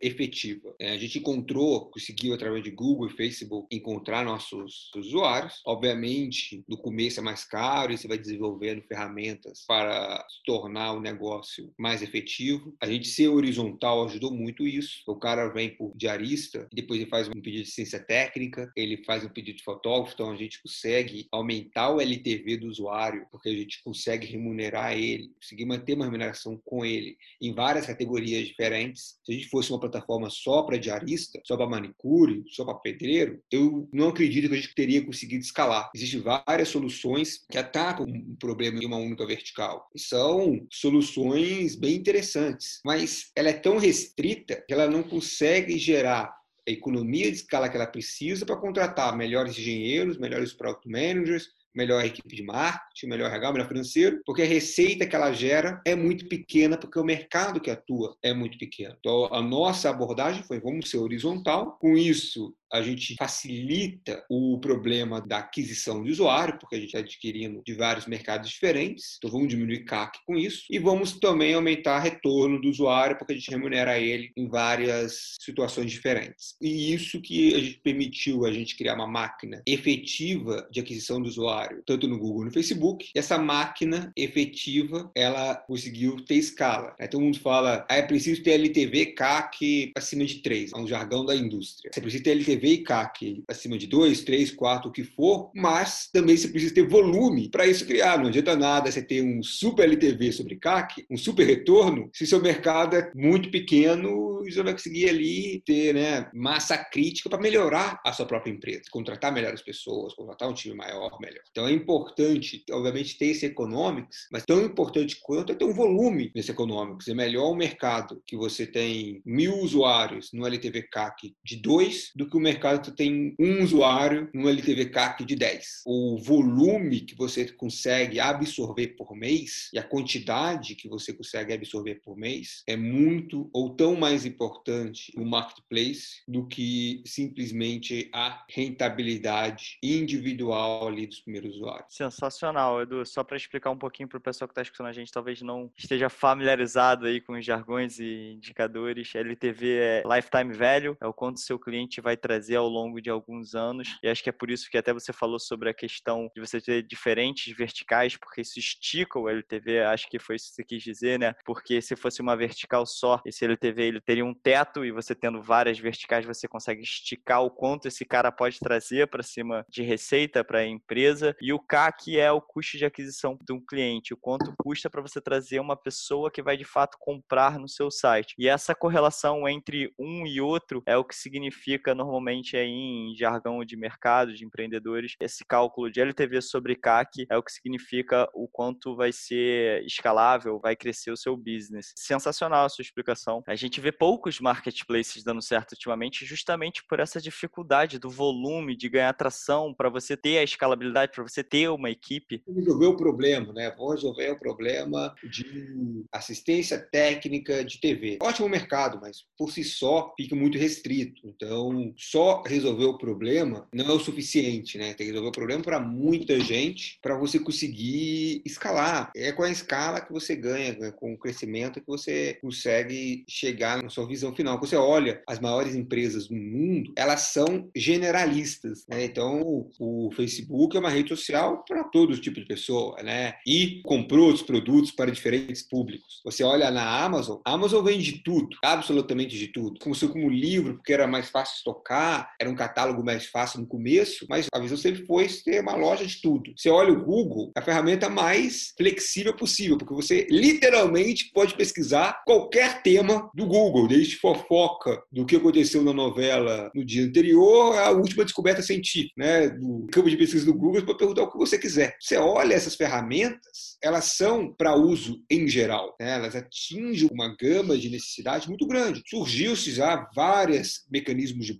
efetiva. É, a gente encontrou, conseguiu através de Google e Facebook encontrar nossos usuários. Obviamente, no começo é mais caro e você vai desenvolvendo ferramentas para tornar o negócio mais efetivo. A gente ser horizontal ajudou muito isso. O cara vem por diarista e depois ele faz um pedido de ciência técnica, ele faz um pedido de fotógrafo, então a gente consegue aumentar o LTV do usuário, porque a gente consegue remunerar ele, conseguir manter uma remuneração com ele em várias categorias diferentes. Se a gente fosse uma plataforma só para diarista, só para manicure, só para pedreiro, eu não acredito que a gente teria conseguido escalar. Existem várias soluções que atacam um problema em uma única vertical. E são soluções bem interessantes, mas ela é tão restrita que ela não consegue gerar a economia de escala que ela precisa para contratar melhores engenheiros, melhores product managers, melhor equipe de marketing, melhor RH, melhor financeiro, porque a receita que ela gera é muito pequena, porque o mercado que atua é muito pequeno. Então, a nossa abordagem foi vamos ser horizontal, com isso a gente facilita o problema da aquisição de usuário, porque a gente está adquirindo de vários mercados diferentes, então vamos diminuir CAC com isso, e vamos também aumentar retorno do usuário, porque a gente remunera ele em várias situações diferentes. E isso que a gente permitiu a gente criar uma máquina efetiva de aquisição do usuário, tanto no Google no Facebook. E essa máquina efetiva, ela conseguiu ter escala. Né? Todo mundo fala, ah, é preciso ter LTV CAC acima de 3, é um jargão da indústria. Você precisa ter LTV LTV e CAC acima de 2, 3, 4, o que for, mas também você precisa ter volume para isso criar. Não adianta nada você ter um super LTV sobre CAC, um super retorno, se seu mercado é muito pequeno e você vai conseguir ali ter né, massa crítica para melhorar a sua própria empresa, contratar melhores pessoas, contratar um time maior, melhor. Então é importante, obviamente, ter esse economics, mas tão importante quanto é ter um volume nesse economics. É melhor um mercado que você tem mil usuários no LTV CAC de 2 do que um mercado que tem um usuário no LTV CAC de 10. O volume que você consegue absorver por mês e a quantidade que você consegue absorver por mês é muito ou tão mais importante no marketplace do que simplesmente a rentabilidade individual ali dos primeiros usuários. Sensacional, Edu. Só para explicar um pouquinho para o pessoal que está escutando a gente, talvez não esteja familiarizado aí com os jargões e indicadores. LTV é Lifetime Value, é o quanto seu cliente vai trazer ao longo de alguns anos. E acho que é por isso que até você falou sobre a questão de você ter diferentes verticais, porque isso estica o LTV. Acho que foi isso que você quis dizer, né? Porque se fosse uma vertical só, esse LTV ele teria um teto e você tendo várias verticais, você consegue esticar o quanto esse cara pode trazer para cima de receita para a empresa. E o CAC é o custo de aquisição de um cliente, o quanto custa para você trazer uma pessoa que vai de fato comprar no seu site. E essa correlação entre um e outro é o que significa normalmente aí em jargão de mercado, de empreendedores, esse cálculo de LTV sobre CAC é o que significa o quanto vai ser escalável, vai crescer o seu business. Sensacional a sua explicação. A gente vê poucos marketplaces dando certo ultimamente justamente por essa dificuldade do volume de ganhar atração para você ter a escalabilidade, para você ter uma equipe. Resolver o problema, né? Vou resolver o problema de assistência técnica de TV. Ótimo mercado, mas por si só fica muito restrito. Então, só resolver o problema não é o suficiente, né? Tem que resolver o problema para muita gente para você conseguir escalar. É com a escala que você ganha, né? com o crescimento que você consegue chegar na sua visão final. Quando você olha as maiores empresas do mundo, elas são generalistas. Né? Então, o Facebook é uma rede social para todo tipo de pessoa, né? E comprou os produtos para diferentes públicos. Você olha na Amazon, a Amazon vende de tudo, absolutamente de tudo. Começou como livro, porque era mais fácil estocar, era um catálogo mais fácil no começo, mas a visão sempre foi ter uma loja de tudo. Você olha o Google, a ferramenta mais flexível possível, porque você literalmente pode pesquisar qualquer tema do Google, desde fofoca do que aconteceu na novela no dia anterior à última descoberta científica, né? Do campo de pesquisa do Google, para perguntar o que você quiser. Você olha essas ferramentas, elas são para uso em geral, né? elas atingem uma gama de necessidade muito grande. Surgiu-se já vários mecanismos de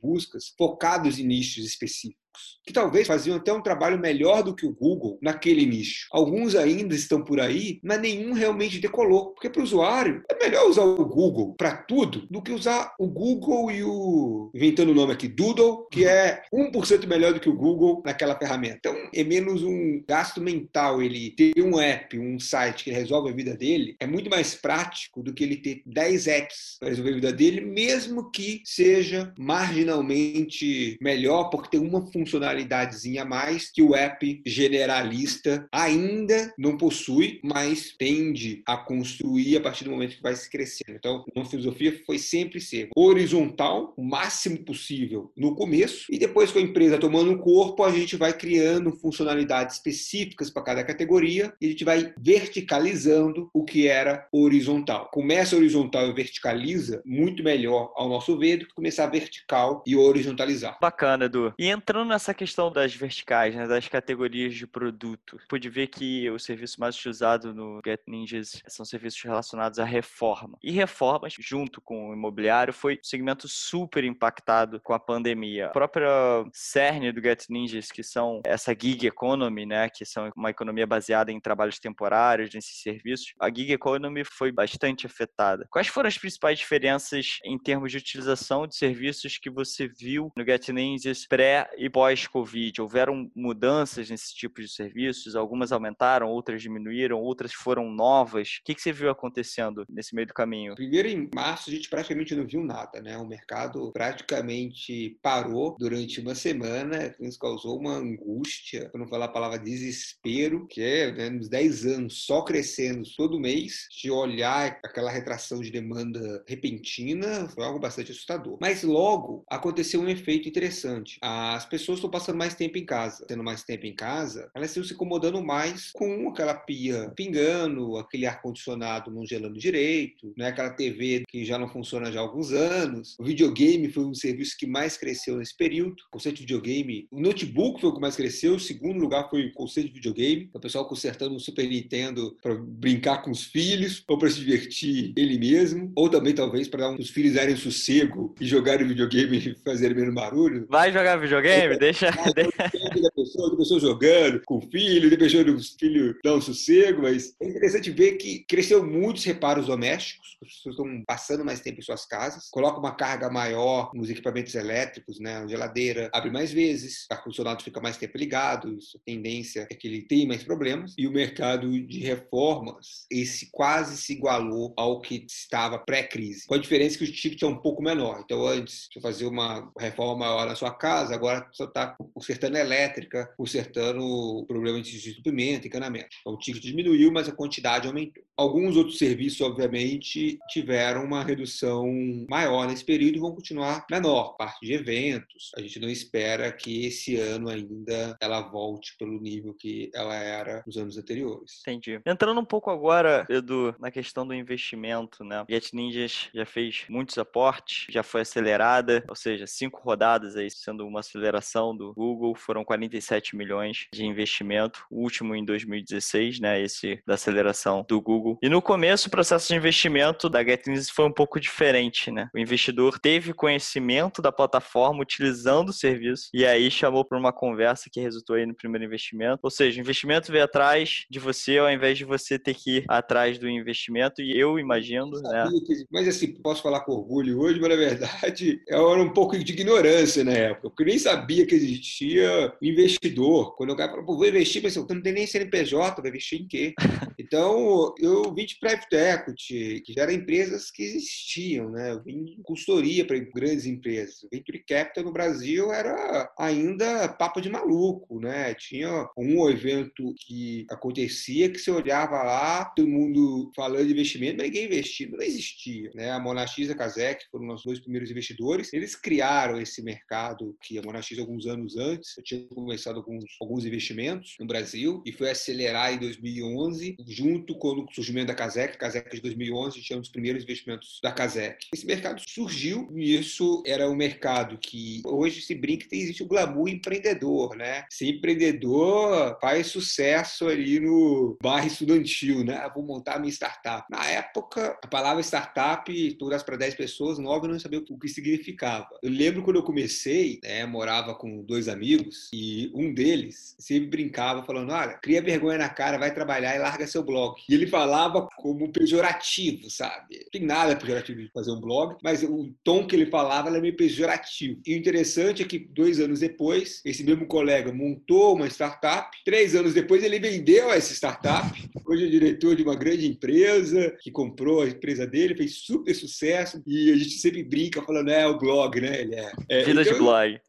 focados em nichos específicos que talvez faziam até um trabalho melhor do que o Google naquele nicho. Alguns ainda estão por aí, mas nenhum realmente decolou. Porque para o usuário é melhor usar o Google para tudo do que usar o Google e o. inventando o nome aqui, Doodle, que é 1% melhor do que o Google naquela ferramenta. Então é menos um gasto mental ele ter um app, um site que resolve a vida dele, é muito mais prático do que ele ter 10 apps para resolver a vida dele, mesmo que seja marginalmente melhor, porque tem uma função funcionalidadezinha a mais que o app generalista ainda não possui, mas tende a construir a partir do momento que vai se crescendo. Então, uma filosofia foi sempre ser horizontal, o máximo possível no começo, e depois com a empresa tomando corpo, a gente vai criando funcionalidades específicas para cada categoria e a gente vai verticalizando o que era horizontal. Começa horizontal e verticaliza muito melhor ao nosso ver do que começar vertical e horizontalizar. Bacana, Edu. E entrando nessa questão das verticais, né, das categorias de produto, pude ver que o serviço mais utilizado no Get Ninjas são serviços relacionados à reforma. E reformas, junto com o imobiliário, foi um segmento super impactado com a pandemia. A própria cerne do Get Ninjas, que são essa gig economy, né, que são uma economia baseada em trabalhos temporários, nesses serviços, a gig economy foi bastante afetada. Quais foram as principais diferenças em termos de utilização de serviços que você viu no Get Ninjas pré e pós pós-Covid? Houveram mudanças nesse tipo de serviços? Algumas aumentaram, outras diminuíram, outras foram novas? O que, você viu acontecendo nesse meio do caminho? Primeiro, em março, a gente praticamente não viu nada, né? O mercado praticamente parou durante uma semana, isso causou uma angústia, para não falar a palavra desespero, que é né, nos 10 anos só crescendo todo mês, de olhar aquela retração de demanda repentina, foi algo bastante assustador. Mas logo aconteceu um efeito interessante. As pessoas estão passando mais tempo em casa. Tendo mais tempo em casa, elas estão se incomodando mais com aquela pia pingando, aquele ar-condicionado não gelando direito, né? aquela TV que já não funciona já há alguns anos. O videogame foi um serviço que mais cresceu nesse período. O conceito de videogame, o notebook foi o que mais cresceu. O segundo lugar foi o conceito de videogame. O pessoal consertando um Super Nintendo para brincar com os filhos ou para se divertir ele mesmo, ou também talvez para os filhos darem sossego e jogarem videogame e fazerem menos barulho. Vai jogar videogame? Deixa. Da pessoa, da pessoa jogando com o filho, depois os filhos dão um sossego, mas é interessante ver que cresceu muitos reparos domésticos, as pessoas estão passando mais tempo em suas casas, coloca uma carga maior nos equipamentos elétricos, né? A geladeira abre mais vezes, o ar-condicionado fica mais tempo ligado, a tendência é que ele tem mais problemas, e o mercado de reformas, esse quase se igualou ao que estava pré-crise, com a diferença que o ticket é um pouco menor. Então, antes de fazer uma reforma maior na sua casa, agora está consertando elétrica, consertando problemas de desentupimento, encanamento. Então, o ticket diminuiu, mas a quantidade aumentou. Alguns outros serviços, obviamente, tiveram uma redução maior nesse período e vão continuar menor. Parte de eventos, a gente não espera que esse ano ainda ela volte pelo nível que ela era nos anos anteriores. Entendi. Entrando um pouco agora, Edu, na questão do investimento, né? Get Ninjas já fez muitos aportes, já foi acelerada, ou seja, cinco rodadas aí, sendo uma aceleração do Google, foram 47 milhões de investimento, o último em 2016, né? Esse da aceleração do Google. E no começo, o processo de investimento da GetNews foi um pouco diferente, né? O investidor teve conhecimento da plataforma utilizando o serviço e aí chamou para uma conversa que resultou aí no primeiro investimento. Ou seja, o investimento veio atrás de você ao invés de você ter que ir atrás do investimento e eu imagino, eu né? Que, mas assim, posso falar com orgulho hoje, mas na verdade era um pouco de ignorância na época, porque eu nem sabia que existia investidor. Quando cara falou, vou investir, mas eu não tenho nem CNPJ, vai investir em quê? Então, eu eu vim de private equity, que já eram empresas que existiam, né? Eu vim de consultoria para grandes empresas. Venture Capital no Brasil era ainda papo de maluco, né? Tinha um evento que acontecia que você olhava lá, todo mundo falando de investimento, mas ninguém investindo, não existia, né? A Monax e a Kazek foram os dois primeiros investidores. Eles criaram esse mercado que a Monax alguns anos antes, eu tinha começado alguns, alguns investimentos no Brasil e foi acelerar em 2011, junto com o surgimento da Casec, Casec de 2011, tinha um dos primeiros investimentos da Casec. Esse mercado surgiu e isso era um mercado que hoje se brinca que existe o glamour empreendedor, né? Ser empreendedor faz sucesso ali no bairro estudantil, né? Ah, vou montar minha startup. Na época, a palavra startup, todas para 10 pessoas, nove não sabia o que significava. Eu lembro quando eu comecei, né, morava com dois amigos e um deles sempre brincava falando, olha, cria vergonha na cara, vai trabalhar e larga seu blog. E ele falava como pejorativo, sabe? Não tem nada pejorativo de fazer um blog, mas o tom que ele falava era meio pejorativo. E o interessante é que dois anos depois, esse mesmo colega montou uma startup. Três anos depois, ele vendeu essa startup. Hoje é diretor de uma grande empresa que comprou a empresa dele, fez super sucesso. E a gente sempre brinca falando, é o blog, né? Ele é. é Vida então, de blog.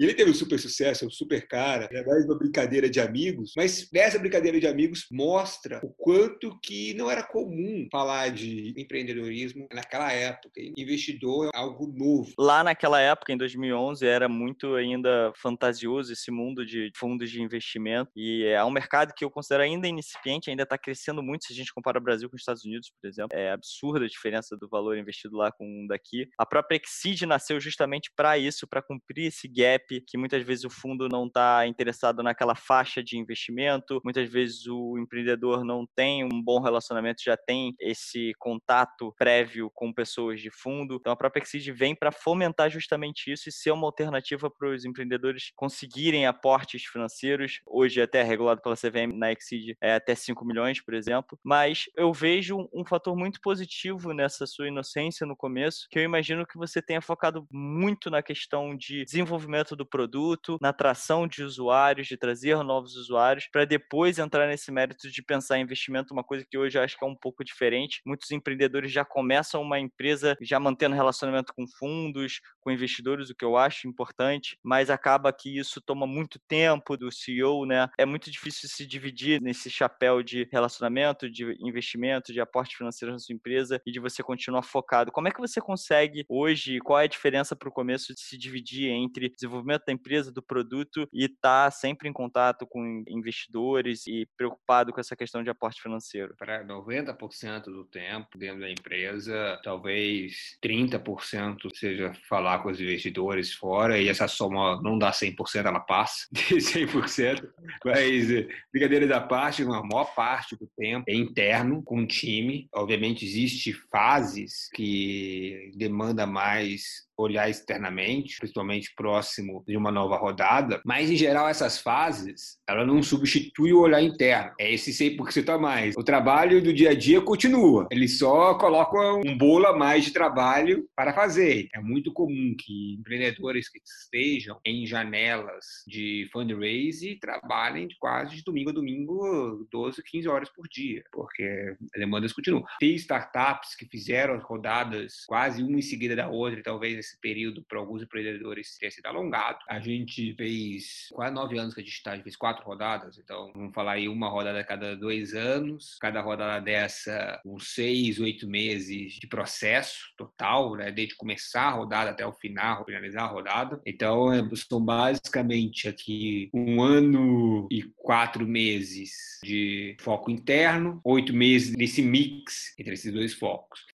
Ele teve um super sucesso, é um super cara. É mais uma brincadeira de amigos. Mas nessa brincadeira de amigos mostra o quanto que não era comum falar de empreendedorismo naquela época. Investidor é algo novo. Lá naquela época, em 2011, era muito ainda fantasioso esse mundo de fundos de investimento e é um mercado que eu considero ainda incipiente, ainda está crescendo muito se a gente compara o Brasil com os Estados Unidos, por exemplo. É absurda a diferença do valor investido lá com um daqui. A própria Exceed nasceu justamente para isso, para cumprir esse gap que muitas vezes o fundo não está interessado naquela faixa de investimento, muitas vezes o empreendedor não tem um bom relacionamento, já tem esse contato prévio com pessoas de fundo. Então a própria Exceed vem para fomentar justamente isso e ser uma alternativa para os empreendedores conseguirem aportes financeiros. Hoje até regulado pela CVM na Exceed é até 5 milhões, por exemplo. Mas eu vejo um fator muito positivo nessa sua inocência no começo, que eu imagino que você tenha focado muito na questão de desenvolvimento do produto, na atração de usuários, de trazer novos usuários, para depois entrar nesse mérito de pensar em investimento, uma coisa que hoje eu acho que é um pouco diferente. Muitos empreendedores já começam uma empresa já mantendo relacionamento com fundos, com investidores, o que eu acho importante, mas acaba que isso toma muito tempo do CEO, né? É muito difícil se dividir nesse chapéu de relacionamento, de investimento, de aporte financeiro na sua empresa e de você continuar focado. Como é que você consegue hoje, qual é a diferença para o começo de se dividir entre desenvolvimento da empresa, do produto e estar tá sempre em contato com investidores e preocupado com essa questão de aporte financeiro? Para 90% do tempo dentro da empresa, talvez 30% seja falar com os investidores fora e essa soma não dá 100%, ela passa de 100%, mas brincadeira da parte, uma maior parte do tempo é interno com o time. Obviamente existe fases que demanda mais olhar externamente, principalmente próximo de uma nova rodada, mas em geral essas fases, ela não substitui o olhar interno. É esse 100% a mais. O trabalho do dia a dia continua. Ele só coloca um bolo a mais de trabalho para fazer. É muito comum que empreendedores que estejam em janelas de fundraise trabalhem quase de domingo a domingo 12, 15 horas por dia, porque as demandas continuam. Tem startups que fizeram as rodadas quase uma em seguida da outra, talvez esse período para alguns empreendedores tenha sido alongado. A gente fez quase nove anos que a gente está, a gente fez quatro rodadas, então vamos falar aí uma rodada a cada dois anos, cada rodada dessa uns seis, oito meses de processo total, né, desde começar a rodada até o final, finalizar a rodada. Então é, são basicamente aqui um ano e quatro meses de foco interno, oito meses nesse mix entre esses dois focos.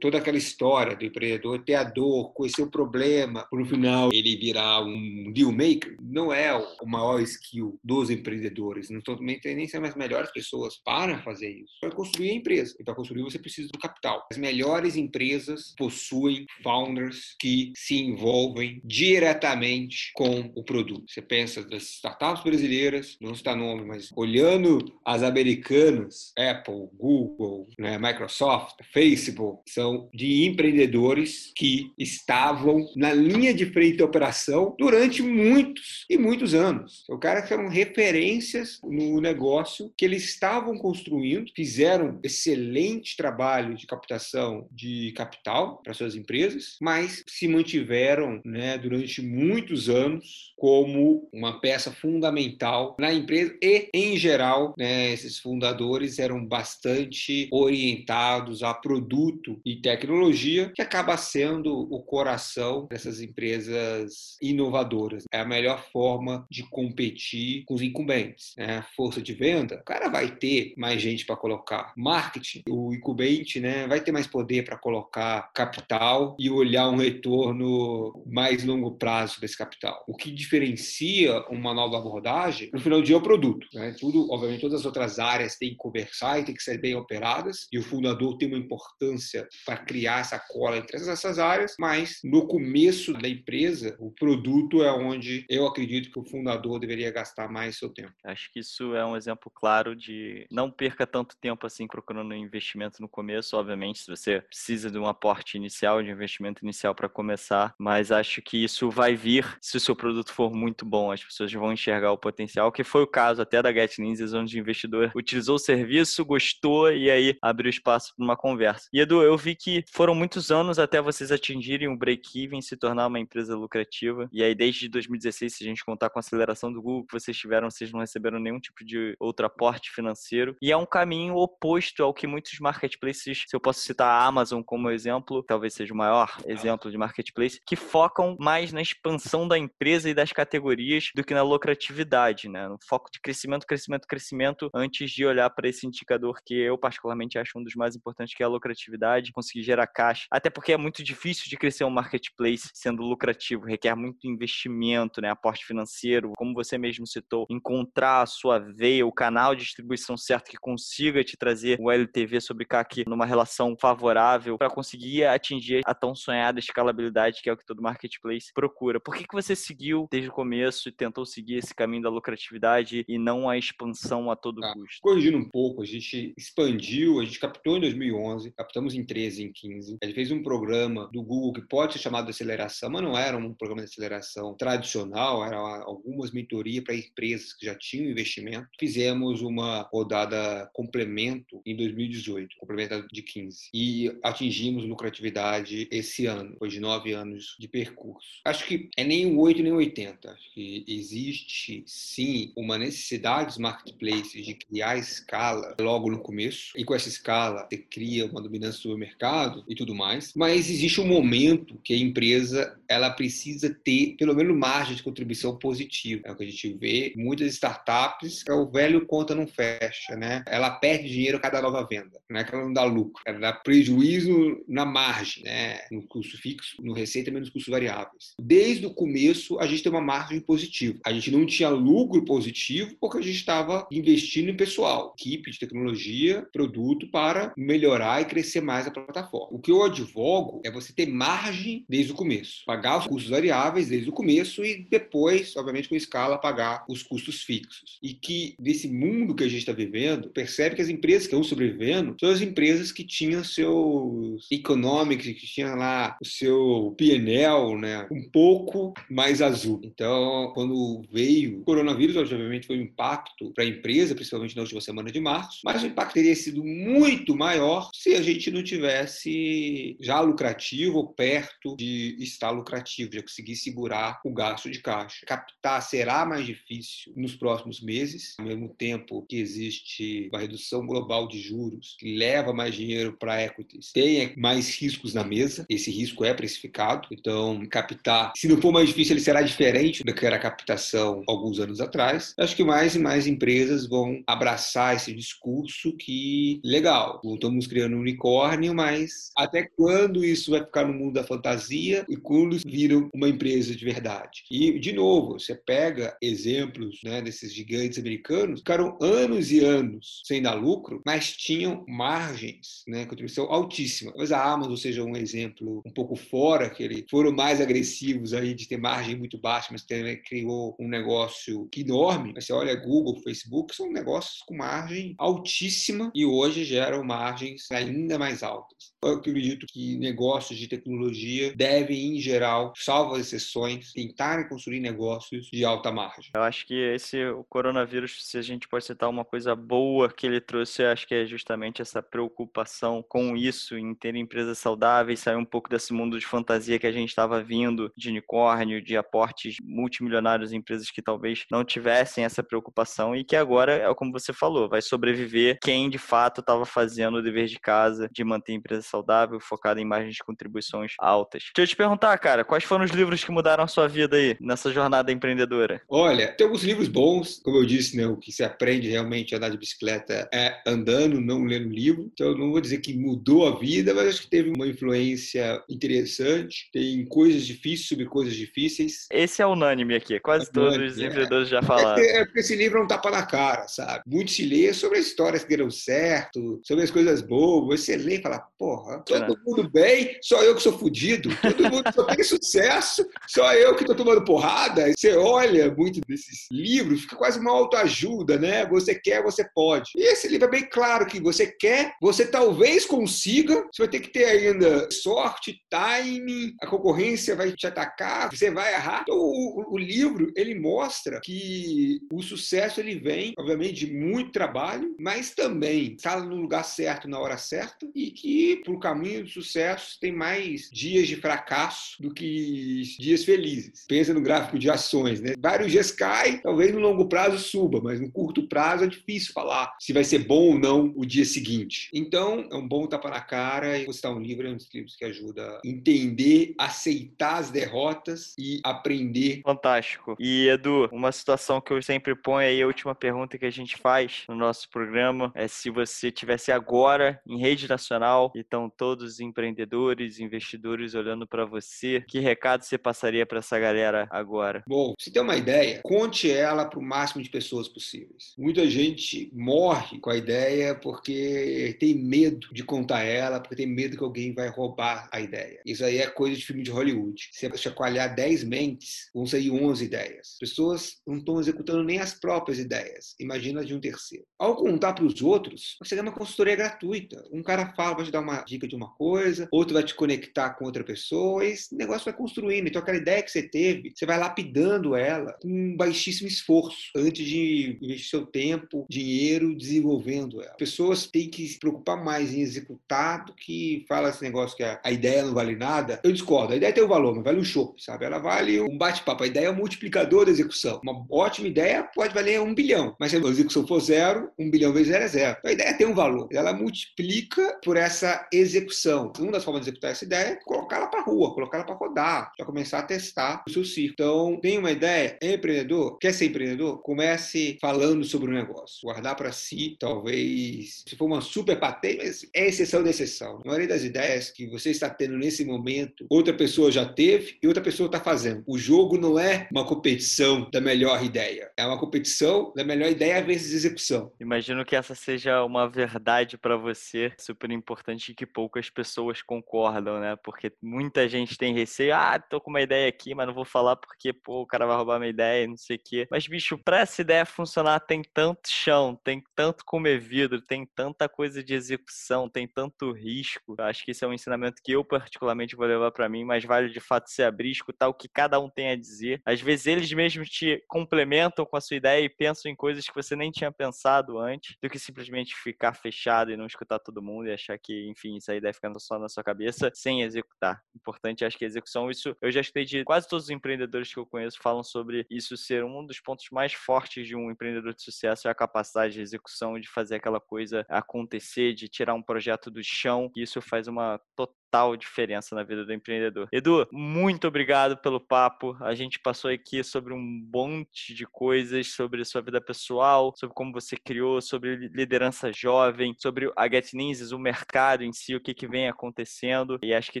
Toda aquela história do empreendedor ter a dor, conhecer o problema, para no final ele virar um deal maker, não é o maior skill dos empreendedores. Não estou nem são as melhores pessoas para fazer isso. Para construir a empresa. E para construir você precisa do capital. As melhores empresas possuem founders que se envolvem diretamente com o produto. Você pensa das startups brasileiras, não está nome, mas olhando as americanas, Apple, Google, né, Microsoft, Facebook, são de empreendedores que estavam na linha de frente da operação durante muitos e muitos anos. O cara que eram referências no negócio que eles estavam construindo, fizeram excelente trabalho de captação de capital para suas empresas, mas se mantiveram né, durante muitos anos como uma peça fundamental na empresa e, em geral, né, esses fundadores eram bastante orientados a produto e tecnologia, que acaba sendo o coração dessas empresas inovadoras. É a melhor forma de competir com os incumbentes. Né? Força de venda, o cara vai ter mais gente para colocar. Marketing, o incumbente né, vai ter mais poder para colocar capital e olhar um retorno mais longo prazo desse capital. O que diferencia uma nova abordagem, no final do dia, é o produto. Né? Tudo, obviamente, todas as outras áreas têm que conversar e têm que ser bem operadas, e o fundador tem uma importância para criar essa cola entre essas áreas, mas no começo da empresa, o produto é onde eu acredito que o fundador deveria gastar mais seu tempo. Acho que isso é um exemplo claro de não perca tanto tempo assim procurando investimento no começo, obviamente, se você precisa de um aporte inicial, de investimento inicial para começar, mas acho que isso vai vir se o seu produto for muito bom, as pessoas vão enxergar o potencial, que foi o caso até da Get Ninjas, onde o investidor utilizou o serviço, gostou e aí abriu espaço para uma conversa. E Edu, eu vi que foram muitos anos até vocês atingirem o break-even, se tornar uma empresa lucrativa. E aí, desde 2016, se a gente contar com a aceleração do Google que vocês tiveram, vocês não receberam nenhum tipo de outro aporte financeiro. E é um caminho oposto ao que muitos marketplaces, se eu posso citar a Amazon como exemplo, talvez seja o maior exemplo de marketplace, que focam mais na expansão da empresa e das categorias do que na lucratividade, né? No foco de crescimento, crescimento, crescimento, antes de olhar para esse indicador que eu particularmente acho um dos mais importantes, que é a lucratividade, conseguir gerar caixa. Até porque é muito difícil de crescer um marketplace sendo lucrativo, requer muito investimento, né? Aporte financeiro, como você mesmo citou, encontrar a sua veia, o canal de distribuição certo que consiga te trazer o LTV sobre CAC numa relação favorável para conseguir atingir a tão sonhada escalabilidade que é o que todo marketplace procura. Por que, que você seguiu desde o começo e tentou seguir esse caminho da lucratividade e não a expansão a todo tá. custo? Corrigindo um pouco, a gente expandiu, a gente captou em 2011, captamos em 13, em 15. A gente fez um programa do Google que pode ser chamado de aceleração, mas não era um programa de aceleração tradicional, era algumas mentorias para empresas que já tinham investimento. Fizemos uma rodada complemento em 2018, complemento de 15. E atingimos lucratividade esse ano, depois de nove anos de percurso. Acho que é nem o 8 nem o 80. Acho que existe sim uma necessidade dos marketplaces de criar escala logo no começo. E com essa escala, você cria uma dominância sobre o mercado e tudo mais. Mas existe um momento que a empresa ela precisa ter pelo menos margem de contribuição positiva. É o que a gente vê. Muitas startups, é o velho conta não fecha, né? Ela perde dinheiro a cada nova venda. Não é que ela não dá lucro, ela dá prejuízo na margem, né? no custo fixo, no receita menos custos variáveis. Desde o começo, a gente tem uma margem positiva. A gente não tinha lucro positivo porque a gente estava investindo em pessoal, equipe de tecnologia, produto para melhorar e crescer mais a plataforma. O que eu advogo é você ter margem desde o começo, pagar os custos variáveis desde o começo e depois, obviamente, com escala, pagar os custos fixos. E que desse mundo que a gente está vivendo, percebe que as empresas que estão sobrevivendo são as empresas que tinham seus economics, que tinham lá o seu PNL, né, um pouco mais azul. Então, quando veio o coronavírus, obviamente foi um impacto para a empresa, principalmente na última semana de março, mas o impacto teria sido muito maior se a gente não tivesse já lucrativo ou perto de estar lucrativo, já conseguir segurar o gasto de caixa. Captar será mais difícil nos próximos meses, ao mesmo tempo que existe uma redução global de juros que leva mais dinheiro para equities, tem mais riscos na mesa. Esse risco é precificado, então captar, se não for mais difícil, ele será diferente do que era a captação alguns anos atrás. Acho que mais e mais empresas vão abraçar esse discurso que legal, estamos criando um unicórnio, mas até quando isso vai ficar no mundo da fantasia e quando viram uma empresa de verdade? E de novo, você pega exemplos né, desses gigantes americanos, ficaram anos e anos sem dar lucro, mas tinham margens, né, contribuição altíssima. Mas a Amazon seja um exemplo um pouco fora, que eles foram mais agressivos aí de ter margem muito baixa, mas também criou um negócio enorme. Mas você olha Google, Facebook, são negócios com margem altíssima e hoje geram margens ainda mais altas. Eu acredito que negócios de tecnologia devem, em geral, salvo as exceções, tentarem construir negócios de alta margem. Eu acho que esse o coronavírus, se a gente pode citar uma coisa boa que ele trouxe, acho que é justamente essa preocupação com isso, em ter empresas saudáveis, sair um pouco desse mundo de fantasia que a gente estava vindo, de unicórnio, de aportes multimilionários em empresas que talvez não tivessem essa preocupação e que agora, é como você falou, vai sobreviver quem de fato estava fazendo o dever de casa de manter a empresa saudável, focada em margens de contribuições altas. Deixa eu te perguntar, cara, quais foram os livros que mudaram a sua vida aí, nessa jornada empreendedora? Olha, tem alguns livros bons, como eu disse, né, o que se aprende realmente a andar de bicicleta é andando, não lendo livro. Então, eu não vou dizer que mudou a vida, mas acho que teve uma influência interessante. Tem coisas difíceis sobre coisas difíceis. Esse é unânime aqui, quase é todos os é. empreendedores já falaram. É, é, porque esse livro é um tapa na cara, sabe? Muito se lê sobre as histórias que deram certo, sobre as coisas boas. Você lê e fala, porra, todo mundo bem, só eu que sou fudido. Todo mundo só tem sucesso, só eu que tô tomando porrada. Você olha muito desses livros, fica quase uma autoajuda, né? Você quer, você pode. E esse livro é bem claro que você quer, você talvez consiga, você vai ter que ter ainda sorte, timing, a concorrência vai te atacar, você vai errar. Então, o, o livro, ele mostra que o sucesso, ele vem, obviamente, de muito trabalho, mas também estar no lugar certo, na hora certa, e que para o caminho do sucesso tem mais dias de fracasso do que dias felizes. Pensa no gráfico de ações, né? Vários dias cai, talvez no longo prazo suba, mas no curto prazo é difícil falar se vai ser bom ou não o dia seguinte. Então, é um bom tapa na cara e postar um livro é um dos livros que ajuda a entender, aceitar as derrotas e aprender. Fantástico. E Edu, uma situação que eu sempre ponho aí, a última pergunta que a gente faz no nosso programa é se você tivesse agora em rede nacional e estão todos os empreendedores, investidores olhando para você, que recado você passaria para essa galera agora? Bom, se tem uma ideia, conte ela para o máximo de pessoas possíveis. Muita gente morre com a ideia porque tem medo de contar ela, porque tem medo que alguém vai roubar a ideia. Isso aí é coisa de filme de Hollywood. Se você chacoalhar 10 mentes, vão sair 11 ideias. As pessoas não estão executando nem as próprias ideias. Imagina de um terceiro. Ao contar para os outros, você ganha uma consultoria gratuita. Um cara fala, vai te dar uma dica de uma coisa, outro vai te conectar com outra pessoa, e esse negócio vai construindo. Então, aquela ideia que você teve, você vai lapidando ela com um baixíssimo esforço antes de investir seu tempo, dinheiro desenvolvendo ela. Pessoas têm que se preocupar mais em executar do que fala esse negócio que a, ideia não vale nada. Eu discordo. A ideia tem um valor, mas vale um chopp, sabe? Ela vale um bate-papo. A ideia é um multiplicador da execução. Uma ótima ideia pode valer um bilhão, mas se a execução for zero, um bilhão vezes zero é zero. Então, a ideia tem um valor. Ela multiplica por essa execução. Uma das formas de executar essa ideia é colocar ela para rua, colocar ela para rodar, já começar a testar o seu ciclo. Então, tem uma ideia, é empreendedor, quer ser empreendedor? Comece falando sobre o negócio. Guardar para si, talvez, se for uma super patente, mas é exceção da exceção. A maioria das ideias que você está tendo nesse momento, outra pessoa já teve e outra pessoa está fazendo. O jogo não é uma competição da melhor ideia, é uma competição da melhor ideia vezes execução. Imagino que essa seja uma verdade para você, super importante e que poucas pessoas concordam, né? Porque muita gente tem receio, ah, tô com uma ideia aqui, mas não vou falar porque, pô, o cara vai roubar minha ideia, não sei o quê. Mas, bicho, pra essa ideia funcionar, tem tanto chão, tem tanto comer vidro, tem tanta coisa de execução, tem tanto risco. Acho que esse é um ensinamento que eu, particularmente, vou levar para mim, mas vale de fato se abrir, escutar o que cada um tem a dizer. Às vezes eles mesmos te complementam com a sua ideia e pensam em coisas que você nem tinha pensado antes, do que simplesmente ficar fechado e não escutar todo mundo e achar que, enfim, isso aí deve ficar só na sua cabeça sem executar. Importante, acho que a execução, isso eu já escutei de quase todos os empreendedores que eu conheço falam sobre isso ser um dos pontos mais fortes de um empreendedor de sucesso é a capacidade de execução, de fazer aquela coisa acontecer, de tirar um projeto do chão. Isso faz uma total total diferença na vida do empreendedor. Edu, muito obrigado pelo papo. A gente passou aqui sobre um monte de coisas, sobre sua vida pessoal, sobre como você criou, sobre liderança jovem, sobre a Get Ninjas, o mercado em si, o que, que vem acontecendo. E acho que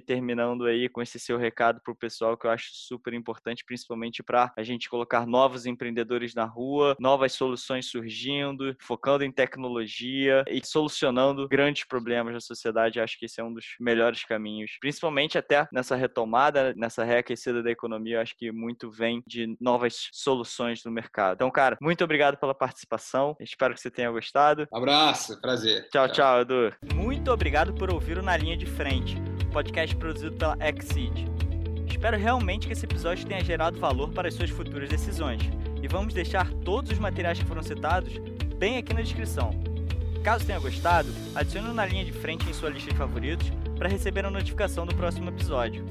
terminando aí com esse seu recado para o pessoal, que eu acho super importante, principalmente para a gente colocar novos empreendedores na rua, novas soluções surgindo, focando em tecnologia e solucionando grandes problemas da sociedade. Acho que esse é um dos melhores caminhos caminhos, principalmente até nessa retomada, nessa reaquecida da economia, eu acho que muito vem de novas soluções no mercado. Então, cara, muito obrigado pela participação. Espero que você tenha gostado. Abraço, prazer. Tchau, tchau, tchau Edu. Muito obrigado por ouvir o Na Linha de Frente, podcast produzido pela Exceed. Espero realmente que esse episódio tenha gerado valor para as suas futuras decisões. E vamos deixar todos os materiais que foram citados bem aqui na descrição. Caso tenha gostado, adicione na linha de frente em sua lista de favoritos para receber a notificação do próximo episódio.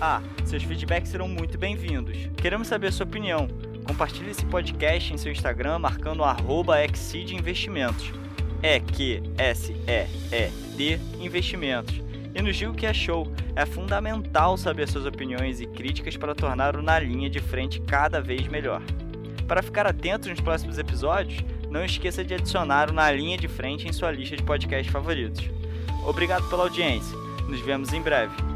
Ah, seus feedbacks serão muito bem-vindos. Queremos saber a sua opinião. Compartilhe esse podcast em seu Instagram marcando Exceed Investimentos. É Q S E E D Investimentos. E nos diga o que achou. É fundamental saber suas opiniões e críticas para tornar o Na Linha de Frente cada vez melhor. Para ficar atento nos próximos episódios, não esqueça de adicionar o Na Linha de Frente em sua lista de podcasts favoritos. Obrigado pela audiência. Nos vemos em breve.